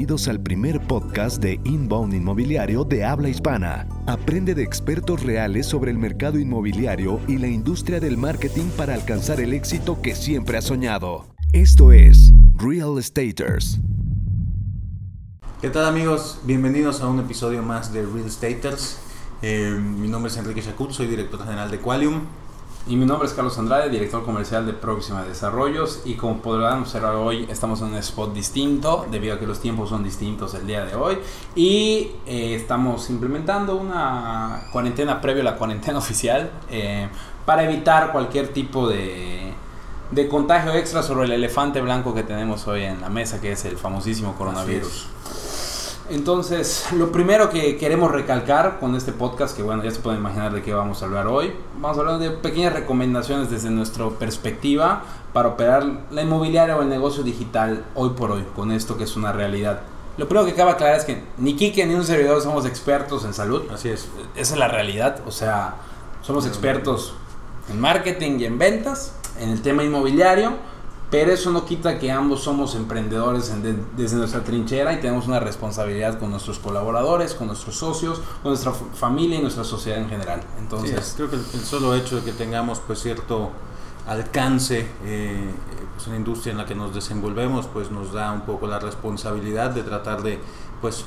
Bienvenidos al primer podcast de Inbound Inmobiliario de habla hispana. Aprende de expertos reales sobre el mercado inmobiliario y la industria del marketing para alcanzar el éxito que siempre has soñado. Esto es Real Estaters. ¿Qué tal amigos? Bienvenidos a un episodio más de Real Estaters. Eh, mi nombre es Enrique Chacut, soy director general de Qualium. Y mi nombre es Carlos Andrade, director comercial de Próxima Desarrollos. Y como podrán observar hoy estamos en un spot distinto debido a que los tiempos son distintos el día de hoy. Y eh, estamos implementando una cuarentena previo a la cuarentena oficial eh, para evitar cualquier tipo de, de contagio extra sobre el elefante blanco que tenemos hoy en la mesa que es el famosísimo coronavirus. Entonces, lo primero que queremos recalcar con este podcast, que bueno, ya se pueden imaginar de qué vamos a hablar hoy, vamos a hablar de pequeñas recomendaciones desde nuestra perspectiva para operar la inmobiliaria o el negocio digital hoy por hoy, con esto que es una realidad. Lo primero que cabe aclarar es que ni Kike ni un servidor somos expertos en salud. Así es. Esa es la realidad, o sea, somos expertos en marketing y en ventas, en el tema inmobiliario pero eso no quita que ambos somos emprendedores desde nuestra trinchera y tenemos una responsabilidad con nuestros colaboradores, con nuestros socios, con nuestra familia y nuestra sociedad en general. Entonces, creo que el, solo hecho de que tengamos pues cierto alcance eh, pues, en industria en la que nos desenvolvemos, pues nos da un poco la responsabilidad de tratar de pues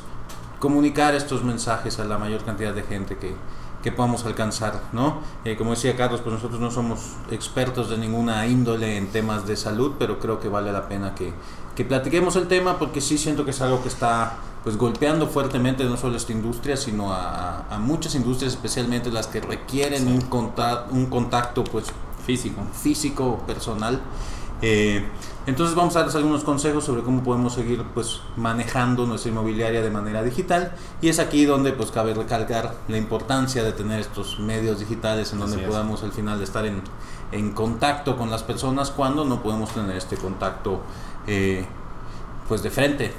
comunicar estos mensajes a la mayor cantidad de gente que, que podamos alcanzar, ¿no? Eh, como decía Carlos, pues nosotros no somos expertos de ninguna índole en temas de salud, pero creo que vale la pena que, que platiquemos el tema porque sí siento que es algo que está pues golpeando fuertemente no solo esta industria, sino a, a muchas industrias, especialmente las que requieren un, contacto, un contacto pues físico, físico personal. Eh, entonces vamos a darles algunos consejos sobre cómo podemos seguir pues manejando nuestra inmobiliaria de manera digital. Y es aquí donde pues cabe recalcar la importancia de tener estos medios digitales en donde podamos al final estar en, en, contacto con las personas cuando no podemos tener este contacto eh, pues de frente.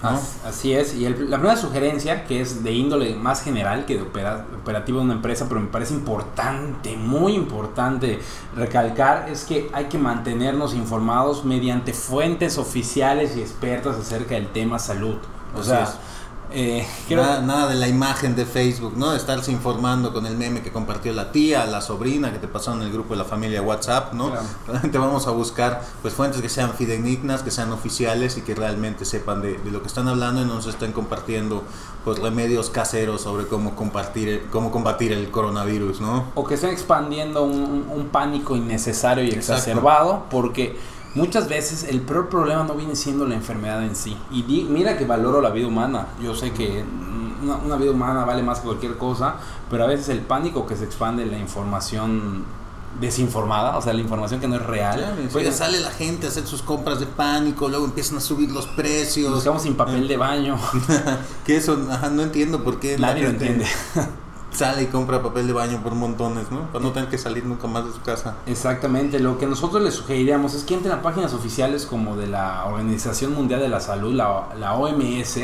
Así es, y la primera sugerencia, que es de índole más general que de operativo de una empresa, pero me parece importante, muy importante recalcar, es que hay que mantenernos informados mediante fuentes oficiales y expertas acerca del tema salud. O sea, eh, nada, de la imagen de Facebook, ¿no? De estarse informando con el meme que compartió la tía, la sobrina que te pasó en el grupo de la familia WhatsApp, ¿no? Realmente vamos a buscar pues fuentes que sean fidedignas, que sean oficiales y que realmente sepan de, lo que están hablando y no nos estén compartiendo pues remedios caseros sobre cómo compartir cómo combatir el coronavirus, ¿no? O que estén expandiendo un, pánico innecesario y exacerbado porque muchas veces el peor problema no viene siendo la enfermedad en sí. Y mira que valoro la vida humana. Yo sé que una, vida humana vale más que cualquier cosa, pero a veces el pánico que se expande, la información desinformada, o sea, la información que no es real. pues ya sale la gente a hacer sus compras de pánico, luego empiezan a subir los precios. Nos quedamos sin papel de baño. que eso, no entiendo por qué. Nadie lo entiende. sale y compra papel de baño por montones, ¿no? Para no tener que salir nunca más de su casa. Exactamente, lo que nosotros les sugeriríamos es que entren a páginas oficiales como de la Organización Mundial de la Salud, la, la OMS,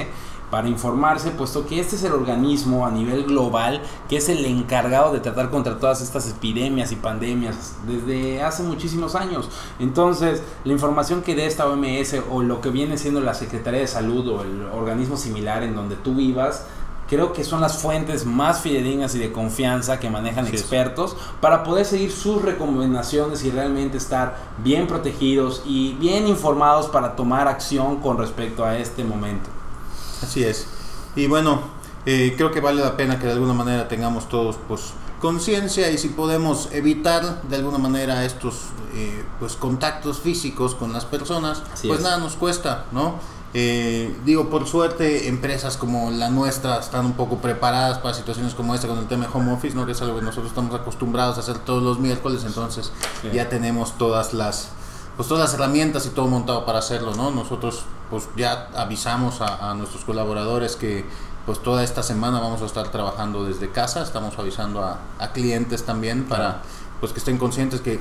para informarse, puesto que este es el organismo a nivel global que es el encargado de tratar contra todas estas epidemias y pandemias desde hace muchísimos años. Entonces, la información que dé esta OMS o lo que viene siendo la Secretaría de Salud o el organismo similar en donde tú vivas, creo que son las fuentes más fidedignas y de confianza que manejan expertos para poder seguir sus recomendaciones y realmente estar bien protegidos y bien informados para tomar acción con respecto a este momento. Así es. Y bueno, eh, creo que vale la pena que de alguna manera tengamos todos pues conciencia y si podemos evitar de alguna manera estos eh, pues contactos físicos con las personas, pues nada nos cuesta, ¿no? Eh, digo, por suerte, empresas como la nuestra están un poco preparadas para situaciones como esta con el tema de home office, ¿no? que es algo que nosotros estamos acostumbrados a hacer todos los miércoles, entonces ya tenemos todas las pues todas las herramientas y todo montado para hacerlo, ¿no? Nosotros pues ya avisamos a, nuestros colaboradores que pues toda esta semana vamos a estar trabajando desde casa, estamos avisando a, a clientes también para pues que estén conscientes que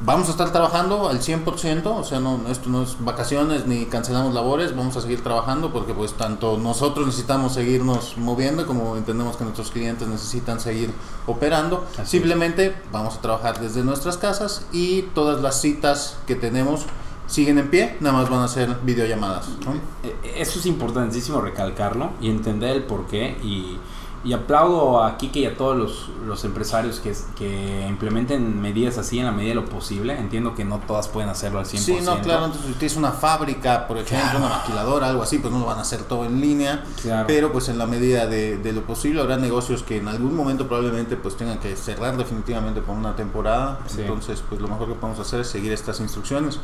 vamos a estar trabajando al 100%, o sea, no, esto no es vacaciones ni cancelamos labores, vamos a seguir trabajando porque pues tanto nosotros necesitamos seguirnos moviendo como entendemos que nuestros clientes necesitan seguir operando. Simplemente vamos a trabajar desde nuestras casas y todas las citas que tenemos siguen en pie, nada más van a hacer videollamadas. ¿no? Eh, Eso es importantísimo recalcarlo y entender el por qué. Y, y aplaudo a Kike y a todos los, los empresarios que, que implementen medidas así en la medida de lo posible. Entiendo que no todas pueden hacerlo al 100%. Sí, no, claro, entonces si tienes una fábrica, por ejemplo, Claro. una maquiladora, algo así, pues no lo van a hacer todo en línea, Claro. pero pues en la medida de, de lo posible habrá negocios que en algún momento probablemente pues tengan que cerrar definitivamente por una temporada, Sí. entonces pues lo mejor que podemos hacer es seguir estas instrucciones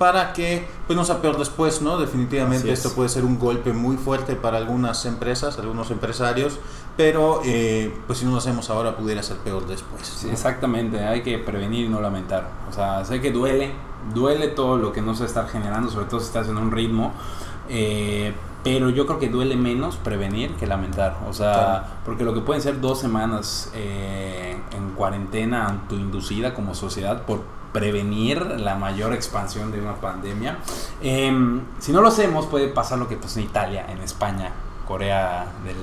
para que pues no sea peor después, ¿no? Definitivamente es. esto puede ser un golpe muy fuerte para algunas empresas, algunos empresarios, pero eh, pues si no lo hacemos ahora pudiera ser peor después. Exactamente, hay que prevenir y no lamentar. O sea, sé que duele, duele todo lo que no se está generando, sobre todo si estás en un ritmo, eh, pero yo creo que duele menos prevenir que lamentar. O sea, Claro. porque lo que pueden ser dos semanas eh, en cuarentena autoinducida como sociedad por prevenir la mayor expansión de una pandemia. Em, si no lo hacemos, puede pasar lo que pasó en Italia, en España, Corea del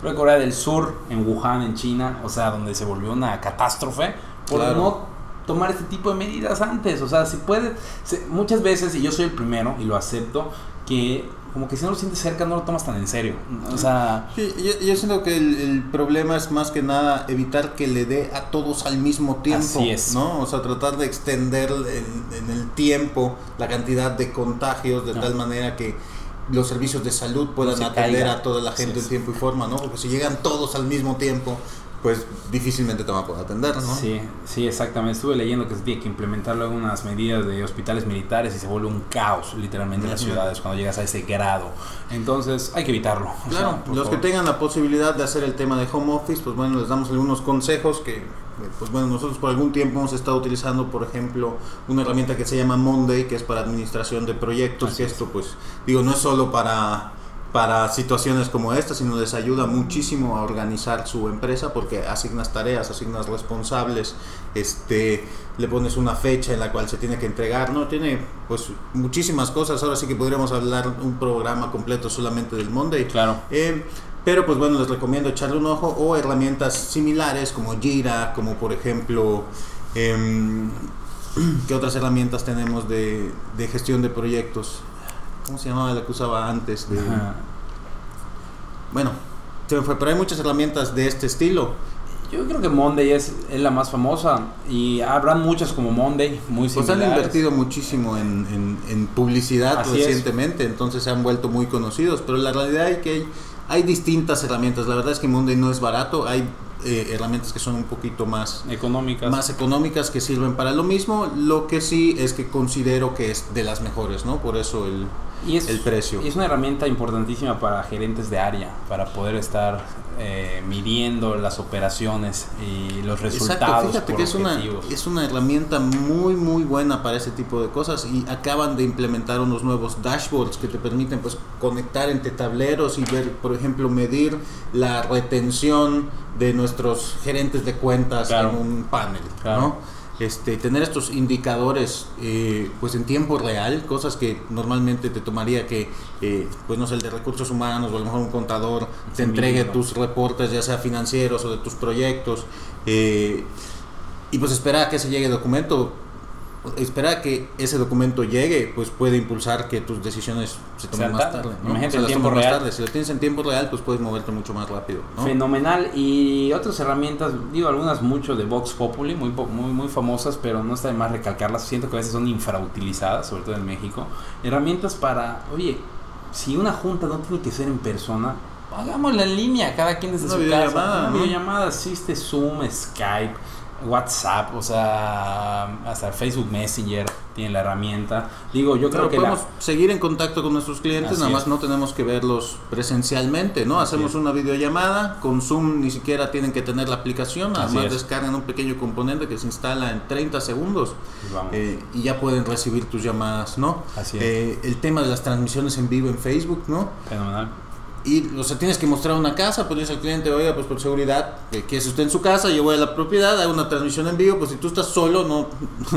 creo Corea del Sur, en Wuhan, en China, o sea, donde se volvió una catástrofe por Claro. no tomar este tipo de medidas antes. O sea, si puede, se- muchas veces, y yo soy el primero, y lo acepto, que como que si no lo sientes cerca, no lo tomas tan en serio. O sea, Sí, yo, yo siento que el, el problema es más que nada evitar que le dé a todos al mismo tiempo, Así es. ¿no? O sea, tratar de extender en, en el tiempo la cantidad de contagios de No. tal manera que los servicios de salud puedan atender caiga. a toda la gente en tiempo y forma, ¿no? Porque si llegan todos al mismo tiempo, pues difícilmente te van a poder atender, ¿no? sí, sí, exactamente. Estuve leyendo que se tiene que implementar luego unas medidas de hospitales militares y se vuelve un caos, literalmente, en las ciudades cuando llegas a ese grado. Entonces, hay que evitarlo. O Claro, sea, los que tengan la posibilidad de hacer el tema de home office, pues bueno, les damos algunos consejos que, pues bueno, nosotros por algún tiempo hemos estado utilizando, por ejemplo, una herramienta que se llama Monday, que es para administración de proyectos, Así que es. esto, pues, digo, no es solo para para situaciones como esta, sino les ayuda muchísimo a organizar su empresa porque asignas tareas, asignas responsables, este, le pones una fecha en la cual se tiene que entregar, no tiene pues muchísimas cosas. Ahora sí que podríamos hablar un programa completo solamente del Monday. Claro. Eh, pero pues bueno, les recomiendo echarle un ojo o herramientas similares como Jira, como por ejemplo, em, ¿qué otras herramientas tenemos de, de gestión de proyectos? ¿Cómo se llamaba la que usaba antes? De, Ajá. bueno, se me fue, pero hay muchas herramientas de este estilo. Yo creo que Monday es, es la más famosa y habrán muchas como Monday, muy Pues similares. han invertido muchísimo en, en- en publicidad Así es. recientemente, entonces se han vuelto muy conocidos, pero la realidad es que hay, hay distintas herramientas. La verdad es que Monday no es barato, hay eh, herramientas que son un poquito más económicas. más económicas que sirven para lo mismo. Lo que sí es que considero que es de las mejores, ¿no? Por eso el, y es, el precio. y es una herramienta importantísima para gerentes de área, para poder estar eh, midiendo las operaciones y los resultados. Exacto, fíjate por que es una, es una herramienta muy muy buena para ese tipo de cosas y acaban de implementar unos nuevos dashboards que te permiten pues conectar entre tableros y ver, por ejemplo, medir la retención de nuestros gerentes de cuentas Claro. en un panel, Claro. ¿no? Este, tener estos indicadores eh, pues en tiempo real, cosas que normalmente te tomaría que, eh, pues no sé, el de recursos humanos o a lo mejor un contador te entregue mismo. tus reportes, ya sea financieros o de tus proyectos, eh, y pues esperar a que se llegue el documento, esperar a que ese documento llegue, pues puede impulsar que tus decisiones se tomen más tarde. en tiempo más real. tarde. Si lo tienes en tiempo real, pues puedes moverte mucho más rápido. ¿no? Fenomenal y otras herramientas, digo algunas mucho de Vox Populi, muy, muy, muy famosas, pero no está de más recalcarlas, siento que a veces son infrautilizadas, sobre todo en México. Herramientas para, oye, si una junta no tiene que ser en persona, hagámosla en línea, cada quien desde Una su casa. Una ¿no? videollamada, existe Zoom, Skype, WhatsApp, o sea, hasta Facebook Messenger tiene la herramienta. Digo, yo Pero creo que la- podemos seguir en contacto con nuestros clientes, Así nada más es. no tenemos que verlos presencialmente, ¿no? Así Hacemos es. una videollamada, con Zoom ni siquiera tienen que tener la aplicación, nada Así más es. descargan un pequeño componente que se instala en 30 segundos eh, y ya pueden recibir tus llamadas, ¿no? Así es. Eh, el tema de las transmisiones en vivo en Facebook, ¿no? fenomenal. Y, o sea, tienes que mostrar una casa, pues dice al cliente, oiga, pues por seguridad, que que usted en su casa, yo voy a la propiedad, hago una transmisión en vivo, pues si tú estás solo, no,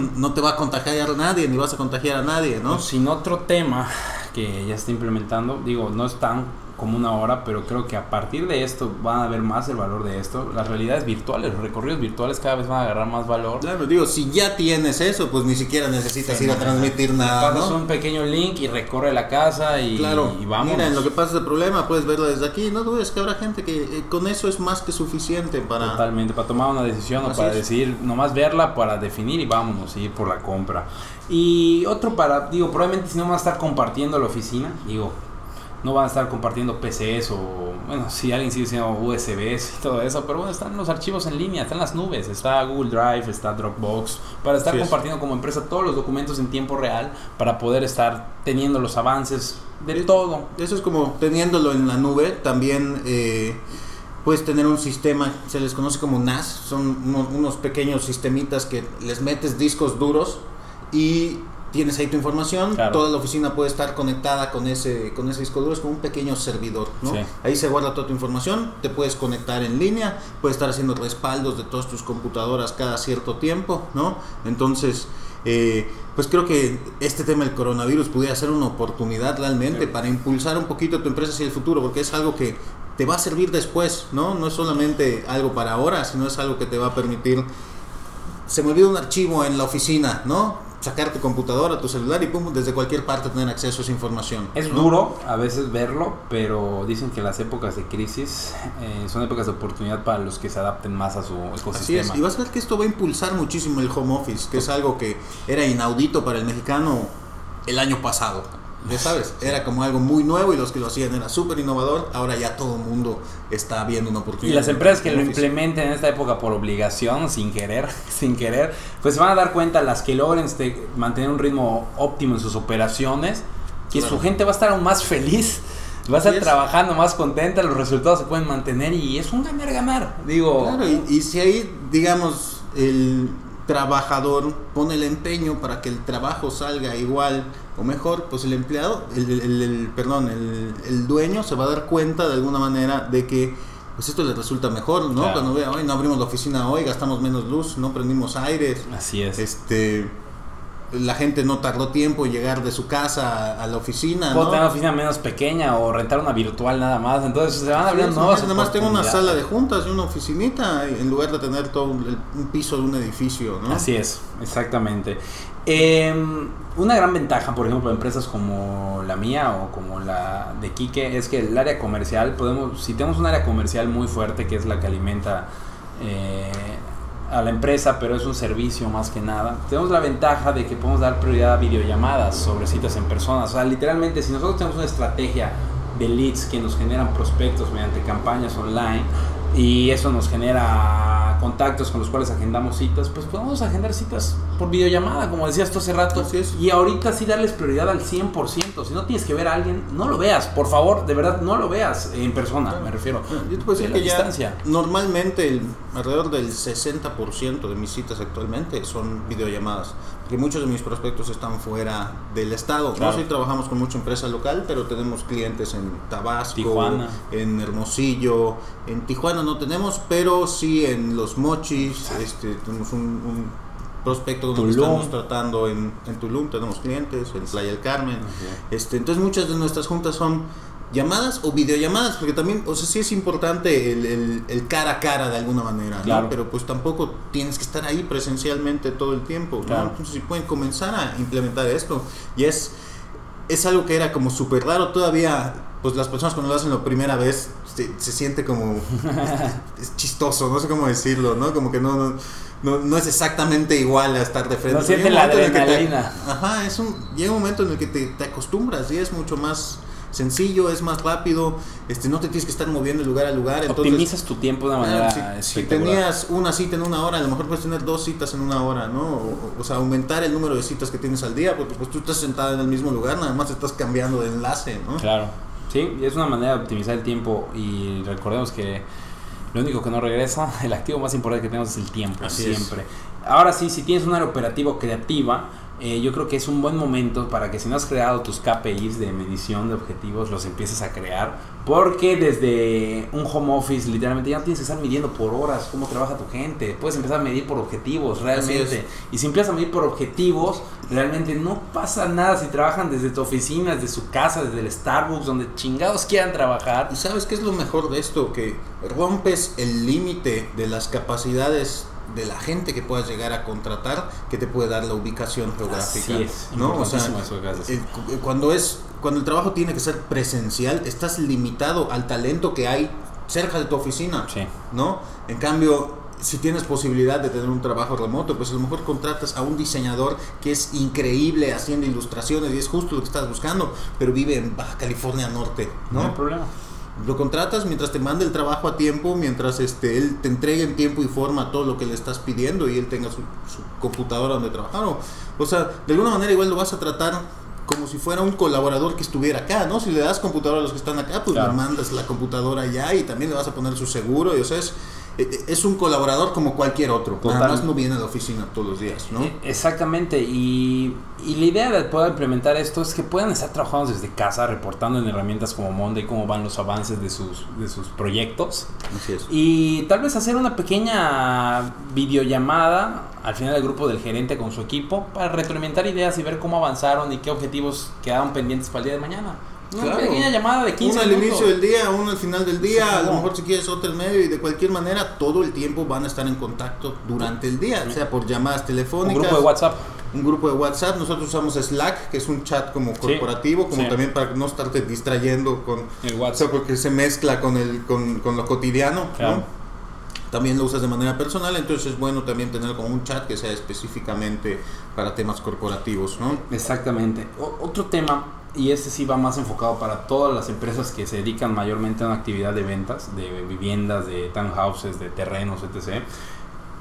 no te va a contagiar a nadie, ni vas a contagiar a nadie, ¿no? Sin otro tema que ya está implementando, digo, no es tan como una hora, pero creo que a partir de esto van a ver más el valor de esto. Las realidades virtuales, los recorridos virtuales cada vez van a agarrar más valor. Claro, digo, si ya tienes eso, pues ni siquiera necesitas ir a transmitir nada. Pasas un pequeño link y recorre la casa y, claro, y vamos. Mira, en lo que pasa el problema, puedes verlo desde aquí. No dudes que habrá gente que eh, con eso es más que suficiente para. Totalmente, para tomar una decisión o para decidir, nomás verla para definir y vámonos, ir por la compra. Y otro para, digo, probablemente si no van a estar compartiendo la oficina, digo, no van a estar compartiendo PCs o, bueno, si alguien sigue diciendo USBs y todo eso, pero bueno, están los archivos en línea, están las nubes, está Google Drive, está Dropbox, para estar compartiendo como empresa todos los documentos en tiempo real, para poder estar teniendo los avances de todo. Eso es como teniéndolo en la nube, también eh, puedes tener un sistema, se les conoce como NAS, son unos, unos pequeños sistemitas que les metes discos duros y tienes ahí tu información, toda la oficina puede estar conectada con ese, con ese disco duro, es como un pequeño servidor, ¿no? Ahí se guarda toda tu información, te puedes conectar en línea, puedes estar haciendo respaldos de todas tus computadoras cada cierto tiempo, ¿no? Entonces, eh, pues creo que este tema del coronavirus pudiera ser una oportunidad realmente para impulsar un poquito tu empresa hacia el futuro, porque es algo que te va a servir después, ¿no? No es solamente algo para ahora, sino es algo que te va a permitir... Se me olvidó un archivo en la oficina, ¿no? Sacar tu computadora, tu celular y pum, desde cualquier parte tener acceso a esa información. Es duro a veces verlo, pero dicen que las épocas de crisis eh, son épocas de oportunidad para los que se adapten más a su ecosistema. Así es, y vas a ver que esto va a impulsar muchísimo el home office, que es algo que era inaudito para el mexicano el año pasado. Ya sabes, era como algo muy nuevo y los que lo hacían era súper innovador. Ahora ya todo el mundo está viendo una oportunidad. Y las empresas que lo implementen en esta época por obligación, sin querer, sin querer, pues se van a dar cuenta las que logren este, mantener un ritmo óptimo en sus operaciones, que su gente va a estar aún más feliz. Va a estar trabajando más contenta, los resultados se pueden mantener y es un ganar-ganar. Digo. Claro, y, y si ahí, digamos, el trabajador pone el empeño para que el trabajo salga igual o mejor, pues el empleado, el, perdón, el, dueño se va a dar cuenta de alguna manera de que pues esto le resulta mejor, ¿no? Cuando vea, hoy no abrimos la oficina hoy, gastamos menos luz, no prendimos aire. Así es. Este la gente no tardó tiempo en llegar de su casa a, la oficina. Puedo tener una oficina menos pequeña o rentar una virtual nada más. Entonces se van abriendo nuevas. Nada más tengo una sala de juntas y una oficinita en lugar de tener todo un, piso de un edificio. ¿no? Así es, exactamente. Em, una gran ventaja, por ejemplo, de empresas como la mía o como la de Quique es que el área comercial, podemos, si tenemos un área comercial muy fuerte que es la que alimenta eh, a la empresa, pero es un servicio más que nada. Tenemos la ventaja de que podemos dar prioridad a videollamadas sobre citas en persona. O sea, literalmente, si nosotros tenemos una estrategia de leads que nos generan prospectos mediante campañas online y eso nos genera contactos con los cuales agendamos citas, pues podemos agendar citas por videollamada, como decías tú hace rato. Y ahorita sí darles prioridad al 100%. Si no tienes que ver a alguien, no lo veas, por favor, de verdad, no lo veas en persona, me refiero. Yo te puedo decir que ya normalmente alrededor del 60% de mis citas actualmente son videollamadas que muchos de mis prospectos están fuera del estado. No sí trabajamos con mucha empresa local, pero tenemos clientes en Tabasco, en Hermosillo, en Tijuana no tenemos, pero sí en Los Mochis, este, tenemos un, prospecto donde estamos tratando en, en, Tulum, tenemos clientes, en Playa del Carmen. Este, entonces muchas de nuestras juntas son llamadas o videollamadas, porque también, o sea, sí es importante el, el, cara a cara de alguna manera, ¿no? Pero pues tampoco tienes que estar ahí presencialmente todo el tiempo, ¿no? Entonces si pueden comenzar a implementar esto, y es, es algo que era como súper raro todavía, pues las personas cuando lo hacen la primera vez se, siente como es chistoso, no sé cómo decirlo, ¿no? Como que no, no, no, es exactamente igual a estar de frente. No siente la adrenalina. ajá, es un, llega un momento en el que te, te acostumbras y es mucho más sencillo, es más rápido, este no te tienes que estar moviendo de lugar a lugar. Entonces, Optimizas tu tiempo de una manera si, tenías una cita en una hora, a lo mejor puedes tener dos citas en una hora, ¿no? O, sea, aumentar el número de citas que tienes al día, porque pues tú estás sentado en el mismo lugar, nada más estás cambiando de enlace, ¿no? Claro. Sí, es una manera de optimizar el tiempo y recordemos que lo único que no regresa, el activo más importante que tenemos es el tiempo, siempre. Ahora sí, si tienes un área operativa creativa, eh, yo creo que es un buen momento para que si no has creado tus KPIs de medición de objetivos, los empieces a crear. Porque desde un home office, literalmente ya no tienes que estar midiendo por horas cómo trabaja tu gente. Puedes empezar a medir por objetivos, realmente. Y si empiezas a medir por objetivos, realmente no pasa nada si trabajan desde tu oficina, desde su casa, desde el Starbucks, donde chingados quieran trabajar. ¿Y sabes qué es lo mejor de esto? Que rompes el límite de las capacidades de la gente que puedas llegar a contratar que te puede dar la ubicación geográfica. Así es, ¿no? O sea, el- cuando es cuando el trabajo tiene que ser presencial, estás limitado al talento que hay cerca de tu oficina, Sí. ¿no? En cambio, si tienes posibilidad de tener un trabajo remoto, pues a lo mejor contratas a un diseñador que es increíble haciendo ilustraciones y es justo lo que estás buscando, pero vive en Baja California Norte, No hay ¿no? problema. Lo contratas mientras te mande el trabajo a tiempo, mientras este él te entregue en tiempo y forma todo lo que le estás pidiendo y él tenga su, su computadora donde trabajar. O, o sea, de alguna manera igual lo vas a tratar como si fuera un colaborador que estuviera acá, ¿no? Si le das computadora a los que están acá, pues Claro. le mandas la computadora allá y también le vas a poner su seguro. Y, o sea, es, es un colaborador como cualquier otro. Nada Total. más no viene a la oficina todos los días, ¿no? Eh, Exactamente, y, y la idea de poder implementar esto es que puedan estar trabajando desde casa, reportando en herramientas como Monday cómo van los avances de sus, de sus proyectos Así es. y tal vez hacer una pequeña videollamada al final del grupo del gerente con su equipo para retroalimentar ideas y ver cómo avanzaron y qué objetivos quedaron pendientes para el día de mañana. Una Claro. pequeña llamada de 15 Uno al minutos. inicio del día, uno al final del día, a lo mejor si quieres otro en medio y de cualquier manera todo el tiempo van a estar en contacto durante el día, sea por llamadas Un telefónicas, grupo de WhatsApp. un grupo de WhatsApp, nosotros usamos Slack, que es un chat como corporativo, como sí. también para no estarte distrayendo con El o WhatsApp. sea, porque se mezcla con el con, con lo cotidiano, Claro. ¿no? También lo usas de manera personal, entonces es bueno también tener como un chat que sea específicamente para temas corporativos, ¿no? Exactamente. O- otro tema, y este sí va más enfocado para todas las empresas que se dedican mayormente a una actividad de ventas, de viviendas, de townhouses, de terrenos, etc.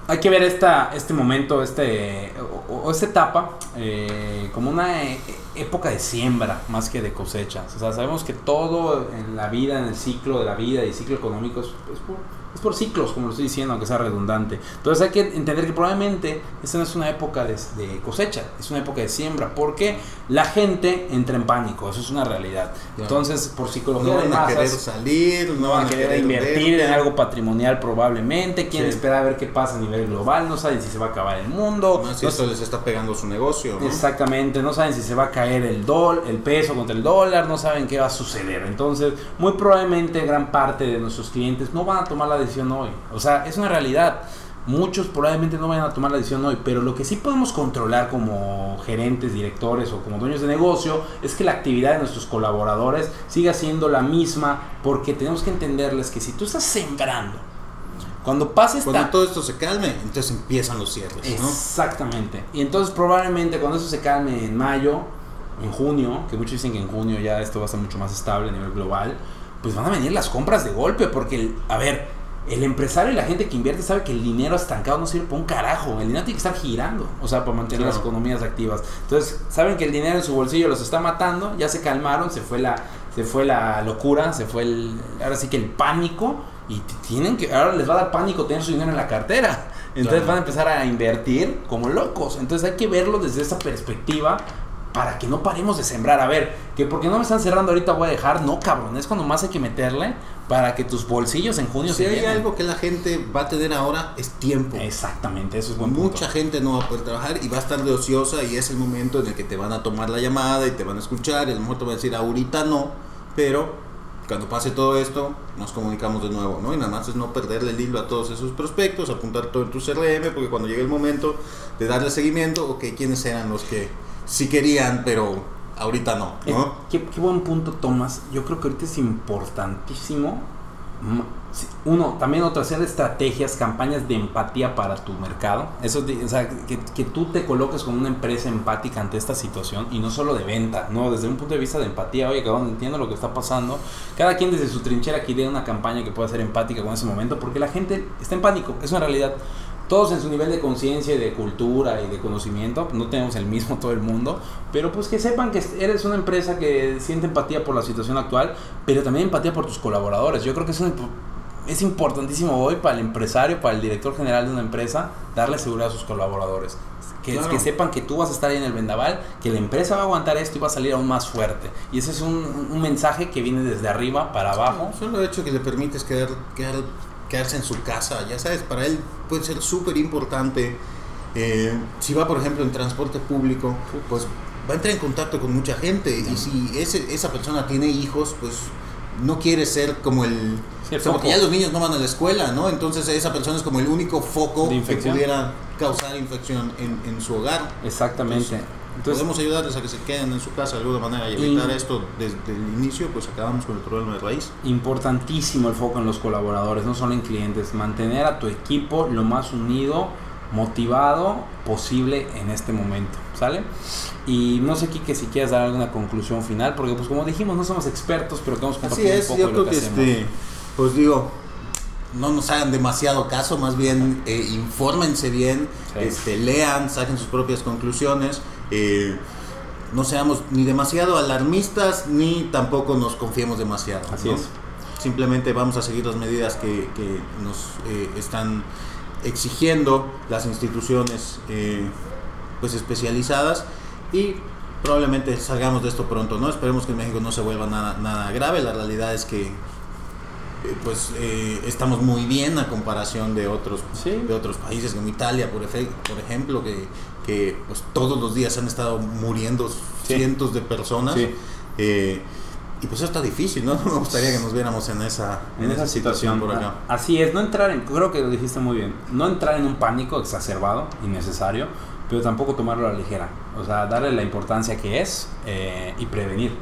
Hay que ver esta, este momento, este, o, o esta etapa, eh, como una e- época de siembra más que de cosechas. O sea, sabemos que todo en la vida, en el ciclo de la vida y ciclo económico es, es por, es por ciclos, como lo estoy diciendo, aunque sea redundante. Entonces hay que entender que probablemente esta no es una época de, de cosecha, es una época de siembra, porque la gente entra en pánico, eso es una realidad. Claro. Entonces, por No psicología de van a querer masas, salir, no van a querer invertir verte. en algo patrimonial probablemente, quieren Sí. esperar a ver qué pasa a nivel global, no saben si se va a acabar el mundo, Más si no esto les está pegando su negocio, ¿no? Exactamente, no saben si se va a caer el dol, el peso contra el dólar, no saben qué va a suceder. Entonces, muy probablemente gran parte de nuestros clientes no van a tomar la decisión hoy. O sea, es una realidad. Muchos probablemente no vayan a tomar la decisión hoy, pero lo que sí podemos controlar como gerentes, directores o como dueños de negocio es que la actividad de nuestros colaboradores siga siendo la misma, porque tenemos que entenderles que si tú estás sembrando, cuando pase esta Cuando todo esto se calme, entonces empiezan los cierres, ¿no? Exactamente. Y entonces probablemente cuando eso se calme en mayo, en junio, que muchos dicen que en junio ya esto va a estar mucho más estable a nivel global, pues van a venir las compras de golpe, porque, a ver, el empresario y la gente que invierte sabe que el dinero estancado no sirve para un carajo, el dinero tiene que estar girando, o sea, para mantener las economías activas. Entonces, saben que el dinero en su bolsillo los está matando, ya se calmaron, se fue la, se fue la locura, se fue el, ahora sí que el pánico, y tienen que, ahora les va a dar pánico tener su dinero en la cartera. Entonces Claro. van a empezar a invertir como locos. Entonces hay que verlo desde esa perspectiva para que no paremos de sembrar. A ver, que porque no me están cerrando ahorita voy a dejar. No, cabrón, es cuando más hay que meterle para que tus bolsillos en junio Si se hay llenen. algo que la gente va a tener ahora es tiempo. Exactamente, eso es buen Mucha punto. gente no va a poder trabajar y va a estar de ociosa y es el momento en el que te van a tomar la llamada y te van a escuchar y a lo mejor te van a decir ahorita no, pero cuando pase todo esto nos comunicamos de nuevo, ¿no? Y nada más es no perderle el hilo a todos esos prospectos, apuntar todo en tu CRM porque cuando llegue el momento de darle seguimiento, ok, quiénes eran los que sí querían, pero ahorita no, Eh, ¿no? qué, qué buen punto tomas. Yo creo que ahorita es importantísimo. Uno, también otra, hacer estrategias, campañas de empatía para tu mercado. Eso, o sea, que, que tú te coloques como una empresa empática ante esta situación y no solo de venta, no, desde un punto de vista de empatía. Oye, cabrón, entiendo lo que está pasando. Cada quien desde su trinchera quiere una campaña que pueda ser empática con ese momento porque la gente está en pánico, es una realidad. Todos en su nivel de conciencia y de cultura y de conocimiento, no tenemos el mismo todo el mundo, pero pues que sepan que eres una empresa que siente empatía por la situación actual, pero también empatía por tus colaboradores. Yo creo que es, un- es importantísimo hoy para el empresario, para el director general de una empresa, darle seguridad a sus colaboradores. Que, Claro. que sepan que tú vas a estar ahí en el vendaval, que la empresa va a aguantar esto y va a salir aún más fuerte. Y ese es un, un mensaje que viene desde arriba para abajo. Solo el hecho que le permites quedar, quedar- quedarse en su casa, ya sabes, para él puede ser súper importante. Eh, si va, por ejemplo, en transporte público, pues va a entrar en contacto con mucha gente. Y si ese, esa persona tiene hijos, pues no quiere ser como el... Sí, el o sea, porque ya los niños no van a la escuela, ¿no? Entonces esa persona es como el único foco que pudiera causar infección en, en su hogar. Exactamente. Entonces, Podemos ayudarles a que se queden en su casa de alguna manera y Y- evitar esto desde el inicio, pues acabamos con el problema de raíz. importantísimo el foco en los colaboradores, no solo en clientes. Mantener a tu equipo lo más unido, motivado posible en este momento, ¿sale? Y no sé, Kike, si quieres dar alguna conclusión final, porque pues como dijimos, no somos expertos, pero queremos Así compartir es, un poco yo de lo creo que, que, este, pues digo, no nos hagan demasiado caso, más bien eh, infórmense bien, Sí. este, lean, saquen sus propias conclusiones, eh, no seamos ni demasiado alarmistas ni tampoco nos confiemos demasiado. Así ¿no? es. Simplemente vamos a seguir las medidas que, que nos eh, están exigiendo las instituciones eh, pues especializadas y probablemente salgamos de esto pronto, ¿no? Esperemos que en México no se vuelva nada, nada grave. La realidad es que pues eh, estamos muy bien a comparación de otros Sí. de otros países como Italia, por ejemplo, que, que pues todos los días han estado muriendo Sí. cientos de personas. Sí. Eh, y pues eso está difícil, ¿no? Me gustaría que nos viéramos en esa, en esa situación por acá. Así es, no entrar en, creo que lo dijiste muy bien, no entrar en un pánico exacerbado, innecesario, pero tampoco tomarlo a la ligera. O sea, darle la importancia que es eh, y prevenir.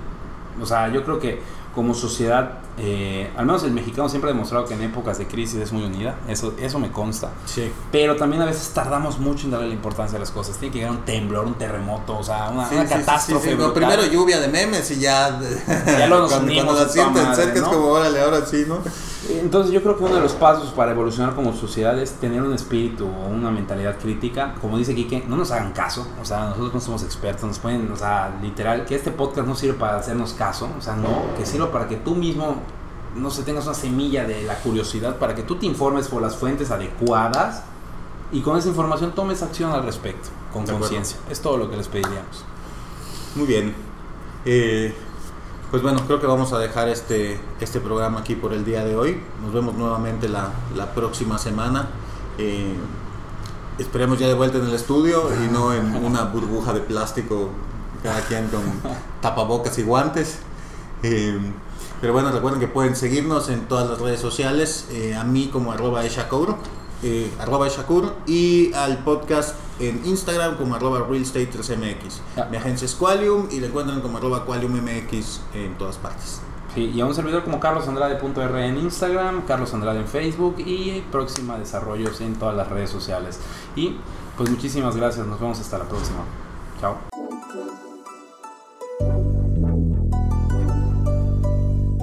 O sea, yo creo que como sociedad, eh, al menos el mexicano siempre ha demostrado que en épocas de crisis es muy unida, eso, eso me consta. Sí. Pero también a veces tardamos mucho en darle la importancia a las cosas. Tiene que llegar un temblor, un terremoto, o sea, una, Sí, una sí, catástrofe. brutal. primero lluvia de memes y ya. Ya lo nos cuando, unimos cuando la sienten madre, cerca ¿no? es como, órale, ahora sí, ¿no? Entonces yo creo que uno de los pasos para evolucionar como sociedad es tener un espíritu o una mentalidad crítica. Como dice Quique, no nos hagan caso. O sea, nosotros no somos expertos. Nos pueden, o sea, literal, que este podcast no sirve para hacernos caso. O sea, no, que sirva para que tú mismo, no sé, tengas una semilla de la curiosidad, para que tú te informes por las fuentes adecuadas y con esa información tomes acción al respecto, con conciencia. Es todo lo que les pediríamos. Muy bien. Eh, pues bueno, creo que vamos a dejar este, este programa aquí por el día de hoy. Nos vemos nuevamente la, la próxima semana. Eh, esperemos ya de vuelta en el estudio y no en una burbuja de plástico, cada quien con tapabocas y guantes. Eh, pero bueno, recuerden que pueden seguirnos en todas las redes sociales, eh, a mí como arroba eshakur, eh, arroba eshakur, y al podcast en Instagram como arroba realestate3mx. Ah. Mi agencia es Qualium y le encuentran como arroba qualiummx en todas partes. Sí, y a un servidor como carlosandrade.r en Instagram, Carlos Andrade en Facebook y Próxima Desarrollos en todas las redes sociales. Y pues muchísimas gracias, nos vemos hasta la próxima. Chao.